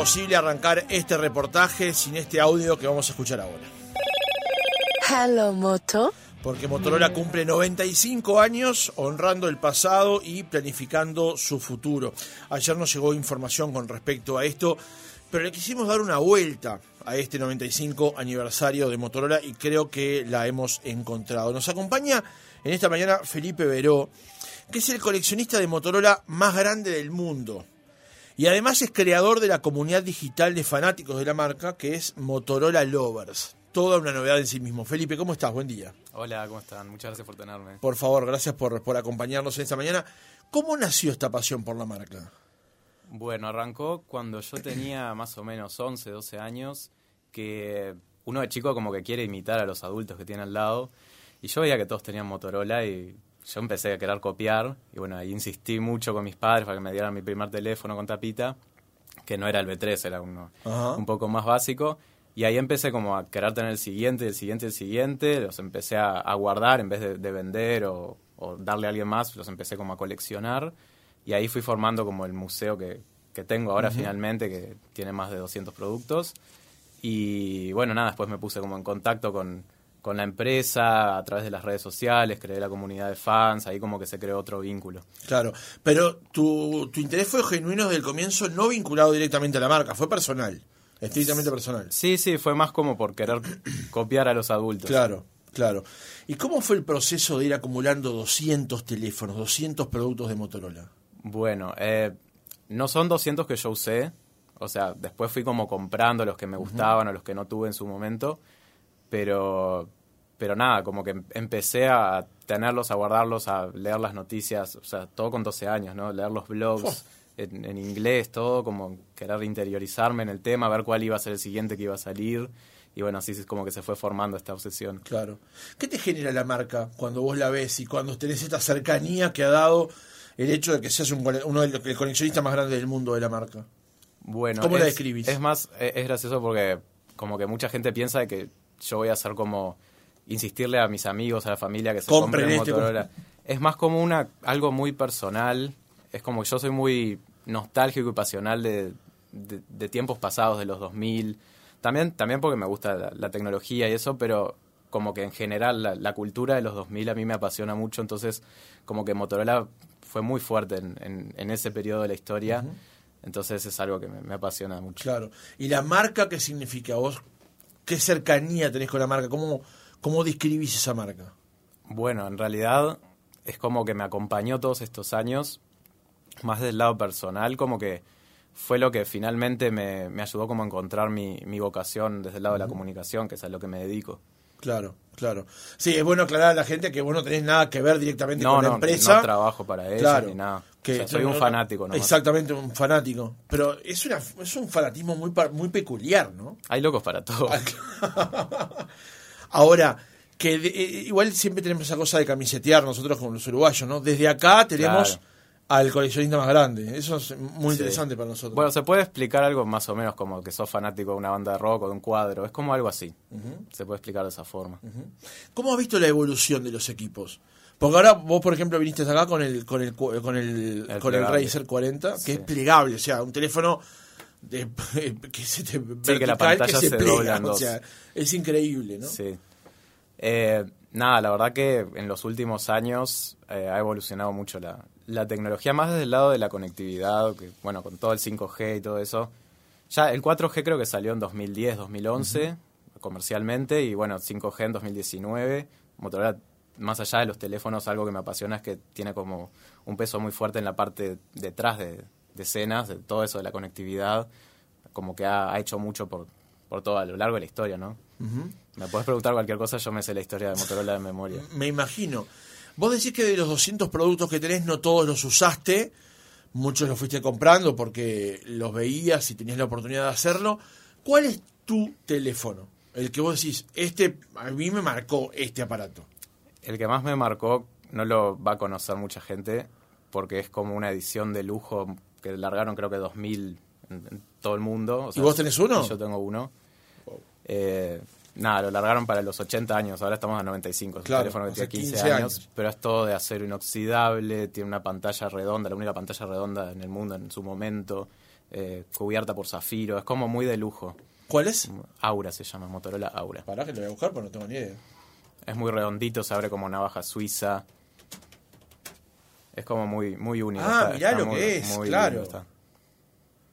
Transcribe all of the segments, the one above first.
imposible arrancar este reportaje sin este audio que vamos a escuchar ahora. Hello, Moto. Porque Motorola cumple 95 años honrando el pasado y planificando su futuro. Ayer nos llegó información con respecto a esto, pero le quisimos dar una vuelta a este 95 aniversario de Motorola y creo que la hemos encontrado. Nos acompaña en esta mañana Felipe Veró, que es el coleccionista de Motorola más grande del mundo. Y además es creador de la comunidad digital de fanáticos de la marca, que es Motorola Lovers toda una novedad en sí mismo. Felipe, ¿cómo estás? Buen día. Hola, ¿cómo están? Muchas gracias por tenerme. Por favor, gracias por, por acompañarnos en esta mañana. ¿Cómo nació esta pasión por la marca? Bueno, arrancó cuando yo tenía más o menos 11, 12 años, que uno de chico como que quiere imitar a los adultos que tiene al lado. Y yo veía que todos tenían Motorola y yo empecé a querer copiar. Y bueno, ahí insistí mucho con mis padres para que me dieran mi primer teléfono con tapita, que no era el B3, era uno un poco más básico. Y ahí empecé como a querer tener el siguiente, el siguiente, el siguiente. Los empecé a, guardar en vez de, vender o, darle a alguien más, los empecé como a coleccionar. Y ahí fui formando como el museo que, tengo ahora finalmente, que tiene más de 200 productos. Y bueno, nada, después me puse como en contacto con, con la empresa a través de las redes sociales, creé la comunidad de fans, ahí como que se creó otro vínculo. Claro, pero tu, tu interés fue genuino desde el comienzo, no vinculado directamente a la marca, fue personal. Estrictamente personal. Sí, sí, fue más como por querer copiar a los adultos. Claro, claro. ¿Y cómo fue el proceso de ir acumulando 200 teléfonos, 200 productos de Motorola? Bueno, eh, no son 200 que yo usé. O sea, después fui como comprando los que me gustaban o los que no tuve en su momento. Pero, pero nada, como que empecé a tenerlos, a guardarlos, a leer las noticias. O sea, todo con 12 años, ¿no? Leer los blogs en, inglés, todo, como querer interiorizarme en el tema, ver cuál iba a ser el siguiente que iba a salir. Y bueno, así es como que se fue formando esta obsesión. Claro. ¿Qué te genera la marca cuando vos la ves y cuando tenés esta cercanía que ha dado el hecho de que seas uno de los coleccionistas más grandes del mundo de la marca? Bueno, ¿cómo la describís? Es más, e, es gracioso porque como que mucha gente piensa que yo voy a hacer como insistirle a mis amigos, a la familia que se compren, este Motorola. Es más como una algo muy personal. Es como que yo soy muy nostálgico y pasional de, de, tiempos pasados, de los 2000. También, también porque me gusta la, tecnología y eso, pero como que en general la, cultura de los 2000 a mí me apasiona mucho, entonces como que Motorola fue muy fuerte en, en, ese periodo de la historia, entonces es algo que me, apasiona mucho. Claro. ¿Y la marca qué significa vos? ¿Qué cercanía tenés con la marca? ¿Cómo, cómo describís esa marca? Bueno, en realidad es como que me acompañó todos estos años más del lado personal, como que fue lo que finalmente me, ayudó como a encontrar mi, vocación desde el lado de la comunicación, que es a lo que me dedico. Claro, claro. Sí, es bueno aclarar a la gente que vos no tenés nada que ver directamente con la empresa. No trabajo para ella ni nada. Que, soy un fanático, ¿no? Exactamente, un fanático. Pero es, una, es un fanatismo muy, muy peculiar, ¿no? Hay locos para todo. Ahora, que eh, igual siempre tenemos esa cosa de camisetear nosotros como los uruguayos, ¿no? Desde acá tenemos al coleccionista más grande. Eso es muy interesante para nosotros. Bueno, se puede explicar algo más o menos como que sos fanático de una banda de rock o de un cuadro. Es como algo así. Se puede explicar de esa forma. ¿Cómo has visto la evolución de los equipos? Porque ahora vos, por ejemplo, viniste acá con el con el con el, con el Razer 40, que es plegable, o sea, un teléfono de, que se te sí, que la pantalla se, o sea, es increíble, ¿no? Sí. Eh, nada, la verdad que en los últimos años eh, ha evolucionado mucho la, la tecnología más desde el lado de la conectividad, que bueno, con todo el 5G y todo eso. Ya el 4G creo que salió en 2010, 2011 comercialmente y bueno, 5G en 2019. Motorola, más allá de los teléfonos, algo que me apasiona es que tiene como un peso muy fuerte en la parte detrás de, escenas, de todo eso de la conectividad, como que ha, hecho mucho por, por todo a lo largo de la historia, ¿no? Me puedes preguntar cualquier cosa, yo me sé la historia de Motorola de memoria. Me imagino. Vos decís que de los 200 productos que tenés no todos los usaste, muchos los fuiste comprando porque los veías y tenías la oportunidad de hacerlo. ¿Cuál es tu teléfono? El que vos decís, este a mí me marcó este aparato. El que más me marcó no lo va a conocer mucha gente porque es como una edición de lujo que largaron creo que 2000 en, todo el mundo. ¿Y vos tenés uno? Yo tengo uno. Eh, Nada, lo largaron para los 80 años, ahora estamos a 95. Es un teléfono que tiene 15, años, pero es todo de acero inoxidable, tiene una pantalla redonda, la única pantalla redonda en el mundo en su momento. eh, cubierta por zafiro, es como muy de lujo. ¿Cuál es? Aura se llama, Motorola Aura. Pará que lo voy a buscar, pero no tengo ni idea. Es muy redondito, se abre como navaja suiza. Es como muy, muy único. Ah, está- mirá está lo muy- que es, muy claro.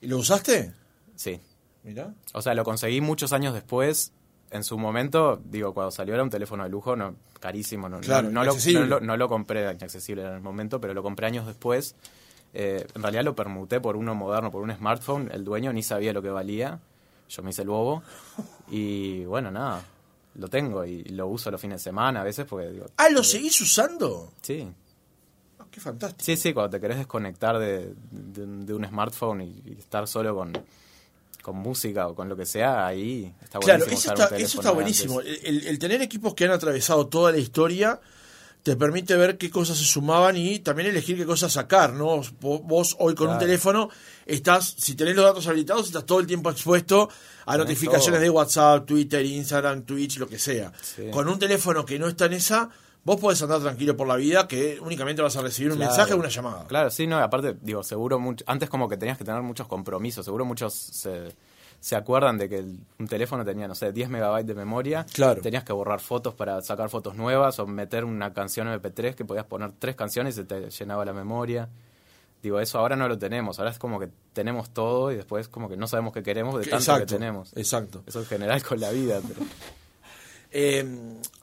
¿Y lo usaste? Sí. Mirá. O sea, lo conseguí muchos años después. En su momento, digo, cuando salió era un teléfono de lujo, no, carísimo. No, Claro, no, no lo, no lo- no lo compré inaccesible en el momento, pero lo compré años después. Eh, en realidad lo permuté por uno moderno, por un smartphone. El dueño ni sabía lo que valía. Yo me hice el bobo. Y bueno, nada. Lo tengo y lo uso los fines de semana a veces porque digo. Ah, ¿lo seguís usando? Sí. Ah, qué fantástico. Sí, sí, cuando te querés desconectar de, de- de un smartphone y, y estar solo con, con música o con lo que sea, ahí está Claro, buenísimo. eso usar un está, eso está buenísimo. El, tener equipos que han atravesado toda la historia te permite ver qué cosas se sumaban y también elegir qué cosas sacar, ¿no? Vos, hoy con un Claro. teléfono estás, si tenés los datos habilitados, estás todo el tiempo expuesto a Tenés notificaciones todo. de WhatsApp, Twitter, Instagram, Twitch, lo que sea. Sí. Con un teléfono que no está en esa, vos podés andar tranquilo por la vida que únicamente vas a recibir un Claro. mensaje o una llamada. Claro, sí, no, aparte, digo, seguro, mucho, antes como que tenías que tener muchos compromisos, seguro muchos se, se acuerdan de que el- un teléfono tenía, no sé, 10 megabytes de memoria, Claro. tenías que borrar fotos para sacar fotos nuevas o meter una canción MP3 que podías poner tres canciones y se te llenaba la memoria. Digo, eso ahora no lo tenemos, ahora es como que tenemos todo y después como que no sabemos qué queremos de tanto Exacto, que tenemos. Exacto. Eso en general con la vida, pero... Eh,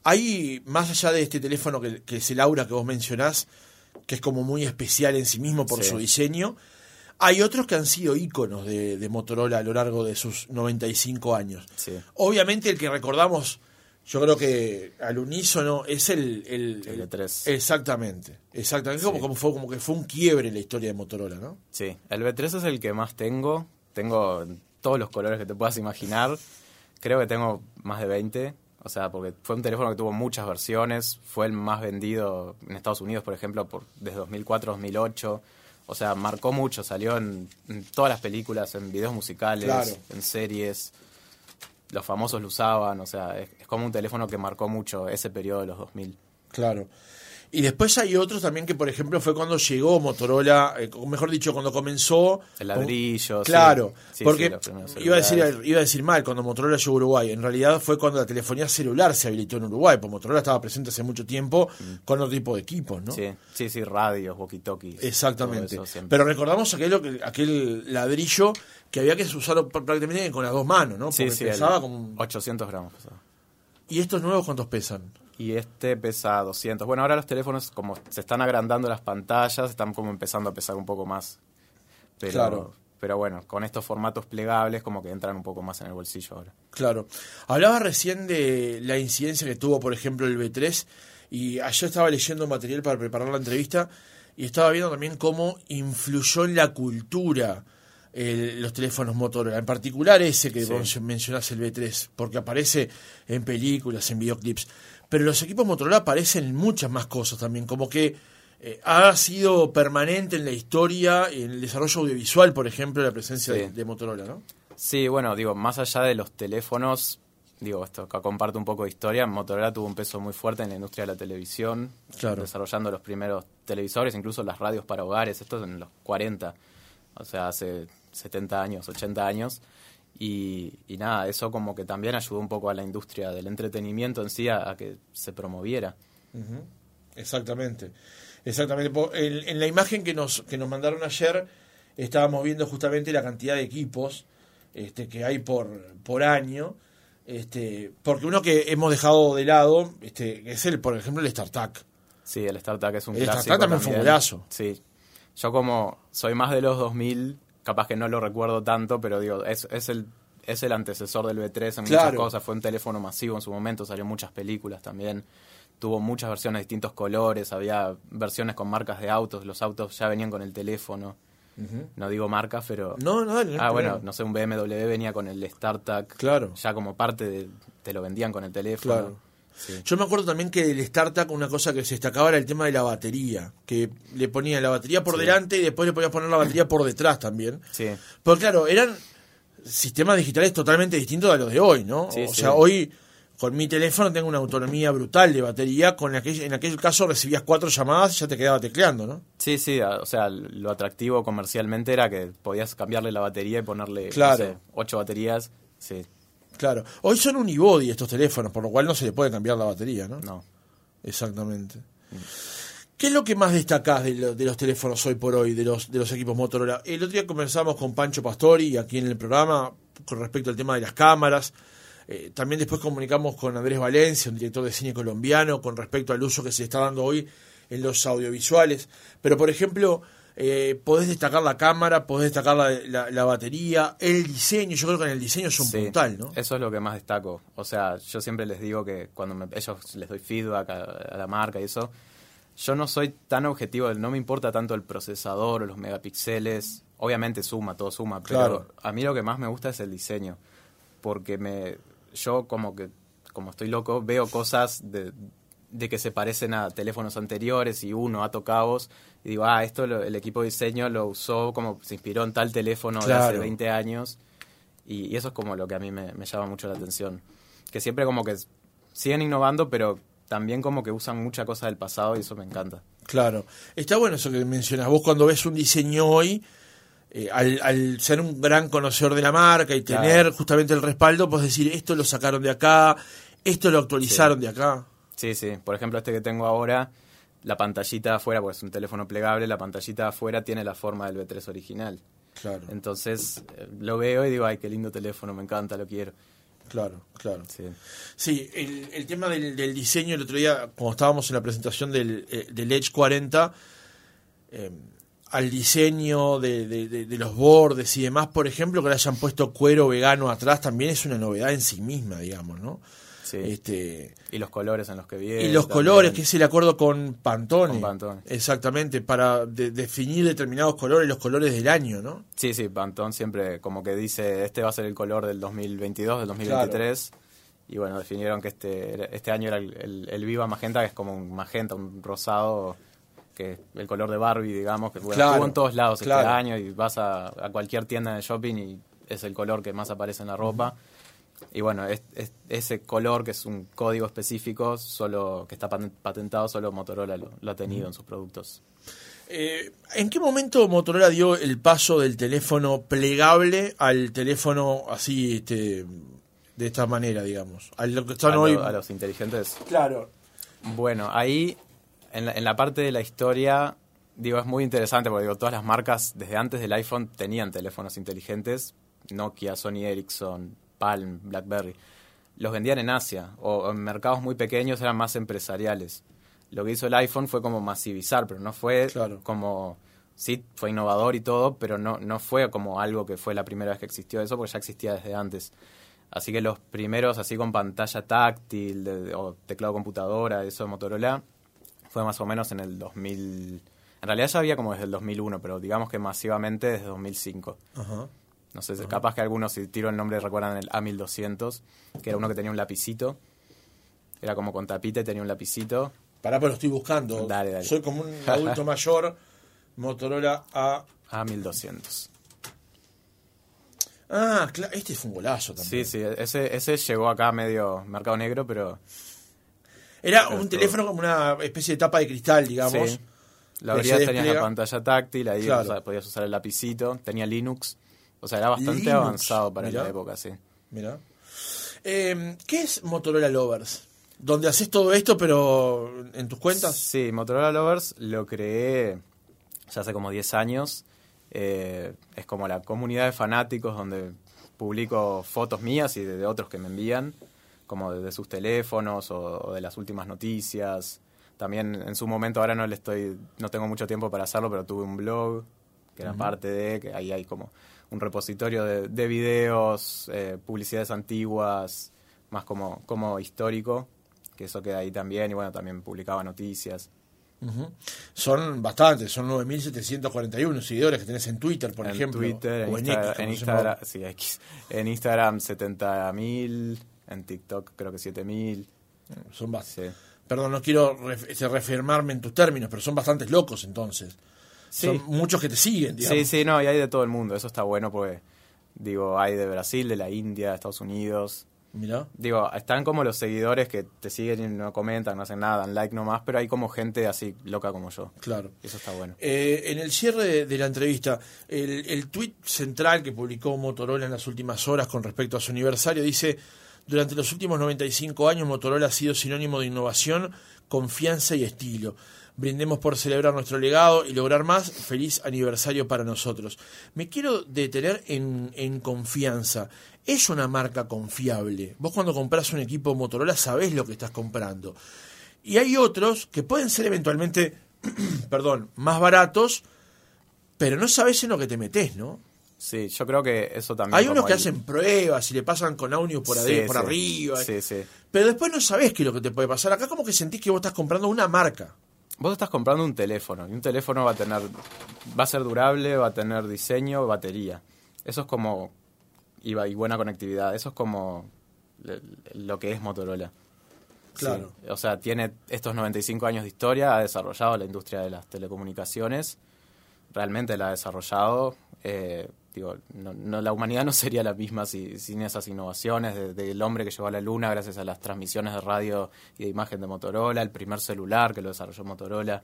hay, más allá de este teléfono que, que es el Aura que vos mencionás, que es como muy especial en sí mismo por Sí. su diseño, hay otros que han sido íconos de, de Motorola a lo largo de sus 95 años. Sí. Obviamente el que recordamos, yo creo que al unísono, es el... El, El E3. Exactamente, exactamente. Como, Sí. como fue, como que fue un quiebre en la historia de Motorola, ¿no? Sí, el B3 es el que más tengo. Tengo en todos los colores que te puedas imaginar. Creo que tengo más de 20. O sea, porque fue un teléfono que tuvo muchas versiones. Fue el más vendido en Estados Unidos, por ejemplo, por desde 2004 2008. O sea, marcó mucho. Salió en, en todas las películas, en videos musicales, Claro. en series. Los famosos lo usaban. O sea, es, es como un teléfono que marcó mucho ese periodo de los 2000. Claro. Y después hay otros también que, por ejemplo, fue cuando llegó Motorola, eh, mejor dicho, cuando comenzó. El ladrillo, sí. Claro, Sí, porque iba, a decir, iba a decir mal cuando Motorola llegó a Uruguay. En realidad fue cuando la telefonía celular se habilitó en Uruguay, porque Motorola estaba presente hace mucho tiempo con otro tipo de equipos, ¿no? Mm. Sí, sí, sí, radios, walkie-talkies. Exactamente. Pero recordamos aquel, aquel ladrillo que había que usarlo pr- prácticamente con las dos manos, ¿no? Porque pesaba como un- 800 gramos. ¿Y estos nuevos cuántos pesan? Y este pesa 200. Bueno, ahora los teléfonos, como se están agrandando las pantallas, están como empezando a pesar un poco más. Pero, Claro. pero bueno, con estos formatos plegables, como que entran un poco más en el bolsillo ahora. Claro. Hablaba recién de la incidencia que tuvo, por ejemplo, el B3, y ayer estaba leyendo material para preparar la entrevista, y estaba viendo también cómo influyó en la cultura el- los teléfonos Motorola, en particular ese que Sí. vos mencionás, el B3, porque aparece en películas, en videoclips. Pero los equipos Motorola aparecen en muchas más cosas también, como que eh, ha sido permanente en la historia, en el desarrollo audiovisual, por ejemplo, la presencia Sí. de, de Motorola, ¿no? Sí, bueno, digo, más allá de los teléfonos, digo, esto acá comparto un poco de historia, Motorola tuvo un peso muy fuerte en la industria de la televisión, Claro. desarrollando los primeros televisores, incluso las radios para hogares, esto es en los 40, o sea, hace 70 años, 80 años. Y, y nada, eso como que también ayudó un poco a la industria del entretenimiento en sí a, a que se promoviera. Exactamente. Exactamente. En, en la imagen que nos, que nos mandaron ayer, estábamos viendo justamente la cantidad de equipos este, que hay por, por año. Este, porque uno que hemos dejado de lado este, es el, por ejemplo, el StarTAC. Sí, el StarTAC es un El clásico StarTAC también fue un golazo. Sí. Yo como soy más de los 2000, capaz que no lo recuerdo tanto, pero digo, es, es el es el antecesor del B3 en muchas Claro. cosas. Fue un teléfono masivo en su momento, salió muchas películas también. Tuvo muchas versiones de distintos colores, había versiones con marcas de autos, los autos ya venían con el teléfono. No digo marcas, pero... No, no, no ah, bueno, no sé, un BMW venía con el StarTAC. Claro. Ya como parte de... Te lo vendían con el teléfono. Claro. Sí. Yo me acuerdo también que el StarTAC, una cosa que se destacaba era el tema de la batería. Que le ponían la batería por Sí. delante y después le podías poner la batería por detrás también. Sí. Porque claro, eran sistemas digitales totalmente distintos a los de hoy, ¿no? Sí, o sea, hoy con mi teléfono tengo una autonomía brutal de batería, con aquel, en aquel caso recibías cuatro llamadas y ya te quedaba tecleando, ¿no? Sí, sí, o sea, lo atractivo comercialmente era que podías cambiarle la batería y ponerle, no Claro. sé, ocho baterías. Sí, Claro. Hoy son unibody estos teléfonos, por lo cual no se le puede cambiar la batería, ¿no? no. Exactamente. ¿Qué es lo que más destacás de, lo- de los teléfonos hoy por hoy, de los, de los equipos Motorola? El otro día conversamos con Pancho Pastori aquí en el programa con respecto al tema de las cámaras. Eh, también después comunicamos con Andrés Valencia, un director de cine colombiano, con respecto al uso que se está dando hoy en los audiovisuales. Pero, por ejemplo, eh, podés destacar la cámara, podés destacar la, la- la batería, el diseño. Yo creo que en el diseño es un Sí, puntal, ¿no? Eso es lo que más destaco. O sea, yo siempre les digo que cuando me- ellos les doy feedback a, a la marca y eso, yo no soy tan objetivo, no me importa tanto el procesador o los megapíxeles. Obviamente suma, todo suma, pero a mí lo que más me gusta es el diseño. Porque me yo como que, como estoy loco, veo cosas de, de que se parecen a teléfonos anteriores y uno a cabos y digo, ah, esto lo- el equipo de diseño lo usó como se inspiró en tal teléfono de hace Claro. 20 años y, y eso es como lo que a mí me, me llama mucho la atención. Que siempre como que siguen innovando, pero también como que usan mucha cosa del pasado y eso me encanta. Claro. Está bueno eso que mencionas. Vos cuando ves un diseño hoy, eh, al, al ser un gran conocedor de la marca y Claro. tener justamente el respaldo, pues decir, esto lo sacaron de acá, esto lo actualizaron de acá. Sí, sí. Por ejemplo, este que tengo ahora, la pantallita de afuera, pues es un teléfono plegable, la pantallita de afuera tiene la forma del B3 original. Claro, Entonces eh, lo veo y digo, ay, qué lindo teléfono, me encanta, lo quiero. claro, claro. Sí, Sí, el, el tema del, del diseño, el otro día, cuando estábamos en la presentación del, eh, del Edge 40, eh, al diseño de, de- de- de los bordes y demás, por ejemplo, que le hayan puesto cuero vegano atrás, también es una novedad en sí misma, digamos, ¿no? Sí. Este, Y los colores en los que viene. y los también. colores, que es el acuerdo con Pantone. Con Pantone. Exactamente, para de- definir determinados colores, los colores del año, ¿no? Sí, sí, Pantone siempre como que dice, este va a ser el color del 2022, del 2023. Y bueno, definieron que este este año era el, el- el Viva Magenta, que es como un magenta, un rosado, que es el color de Barbie, digamos, que bueno, Claro, en todos lados claro. este año y vas a, a cualquier tienda de shopping y es el color que más aparece en la ropa. Y bueno, es, es- ese color que es un código específico, solo que está paten- patentado, solo Motorola lo, lo ha tenido en sus productos. Eh, ¿En qué momento Motorola dio el paso del teléfono plegable al teléfono así, este, de esta manera, digamos? A lo que están A, lo- hoy. a los inteligentes Claro. Bueno, ahí en la, en la parte de la historia, digo, es muy interesante porque digo, todas las marcas desde antes del iPhone tenían teléfonos inteligentes, Nokia, Sony Ericsson, Palm, BlackBerry. Los vendían en Asia o, en mercados muy pequeños eran más empresariales. Lo que hizo el iPhone fue como masivizar, pero no fue Claro. como sí fue innovador y todo, pero no no fue como algo que fue la primera vez que existió eso porque ya existía desde antes. Así que los primeros así con pantalla táctil de- o teclado computadora, eso de Motorola, fue más o menos en el 2000. En realidad ya había como desde el 2001, pero digamos que masivamente desde 2005. Ajá. No sé, capaz que algunos, si tiro el nombre, recuerdan el A1200, que era uno que tenía un lapicito. Era como con tapita y tenía un lapicito. Pará, pero lo estoy buscando. Dale, dale. Soy como un adulto mayor. Motorola A. A1200. Ah, claro, este fue un golazo también. Sí, sí, ese, ese llegó acá medio mercado negro, pero Era Pero un teléfono como una especie de tapa de cristal, digamos. Sí. La abrías, tenías la pantalla táctil, ahí Claro. podías usar el lapicito, tenía Linux. O sea, era bastante Linux, avanzado para mirá. la época, sí. Mira. Eh, ¿Qué es Motorola Lovers? Donde haces todo esto, pero en tus cuentas. Sí, Motorola Lovers lo creé ya hace como 10 años. Eh, es como la comunidad de fanáticos donde publico fotos mías y de, de otros que me envían, como de, de sus teléfonos o, o de las últimas noticias. También en su momento, ahora no le estoy, no tengo mucho tiempo para hacerlo, pero tuve un blog que era parte de, que ahí hay como un repositorio de, de videos, eh, publicidades antiguas, más como, como histórico, que eso queda ahí también, y bueno, también publicaba noticias. Ujú. Son bastantes, son 9.741 seguidores que tenés en Twitter, por en ejemplo. Twitter, en, o en Insta- X, en como se Instagram, sí, X. en Instagram 70.000, en TikTok creo que 7.000. Son bast- Sí. Perdón, no quiero ref- reafirmarme en tus términos, pero son bastantes locos entonces. Sí. Son muchos que te siguen, digamos. sí, sí, no, y hay de todo el mundo, eso está bueno porque, digo, hay de Brasil, de la India, de Estados Unidos, Mirá. Digo, están como los seguidores que te siguen y no comentan, no hacen nada, dan like nomás, pero hay como gente así loca como yo. Claro. Eso está bueno. Eh, en el cierre de, de la entrevista, el, el tuit central que publicó Motorola en las últimas horas con respecto a su aniversario dice, durante los últimos 95 años Motorola ha sido sinónimo de innovación, confianza y estilo. Brindemos por celebrar nuestro legado y lograr más. Feliz aniversario para nosotros. Me quiero detener en, confianza. Es una marca confiable. Vos cuando compras un equipo Motorola sabés lo que estás comprando. Y hay otros que pueden ser eventualmente, perdón, más baratos, pero no sabes en lo que te metes, ¿no? Sí, yo creo que eso también. Hay unos que el- hacen pruebas y le pasan con audio por, Sí, por sí. arriba. Sí, sí. Pero después no sabés qué es lo que te puede pasar. Acá como que sentís que vos estás comprando una marca. Vos estás comprando un teléfono y un teléfono va a tener, va a ser durable, va a tener diseño, batería. Eso es como, y, buena conectividad. Eso es como lo que es Motorola. Claro. Sí. O sea, tiene estos 95 años de historia, ha desarrollado la industria de las telecomunicaciones, realmente la ha desarrollado. eh, digo, no, no- la humanidad no sería la misma si- sin esas innovaciones de- del hombre que llegó a la luna gracias a las transmisiones de radio y de imagen de Motorola, el primer celular que lo desarrolló Motorola.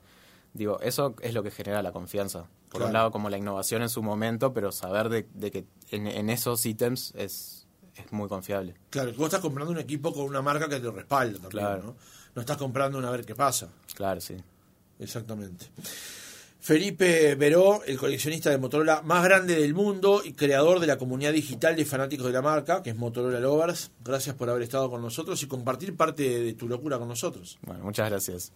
Digo, eso es lo que genera la confianza. Por Claro. un lado, como la innovación en su momento, pero saber de, de que en, en esos ítems es, es muy confiable. Claro, vos estás comprando un equipo con una marca que te respalda también, Claro. ¿no? No estás comprando una a ver qué pasa. Claro, sí. Exactamente. Felipe Veró, el coleccionista de Motorola más grande del mundo y creador de la comunidad digital de fanáticos de la marca, que es Motorola Lovers. Gracias por haber estado con nosotros y compartir parte de tu locura con nosotros. Bueno, muchas gracias.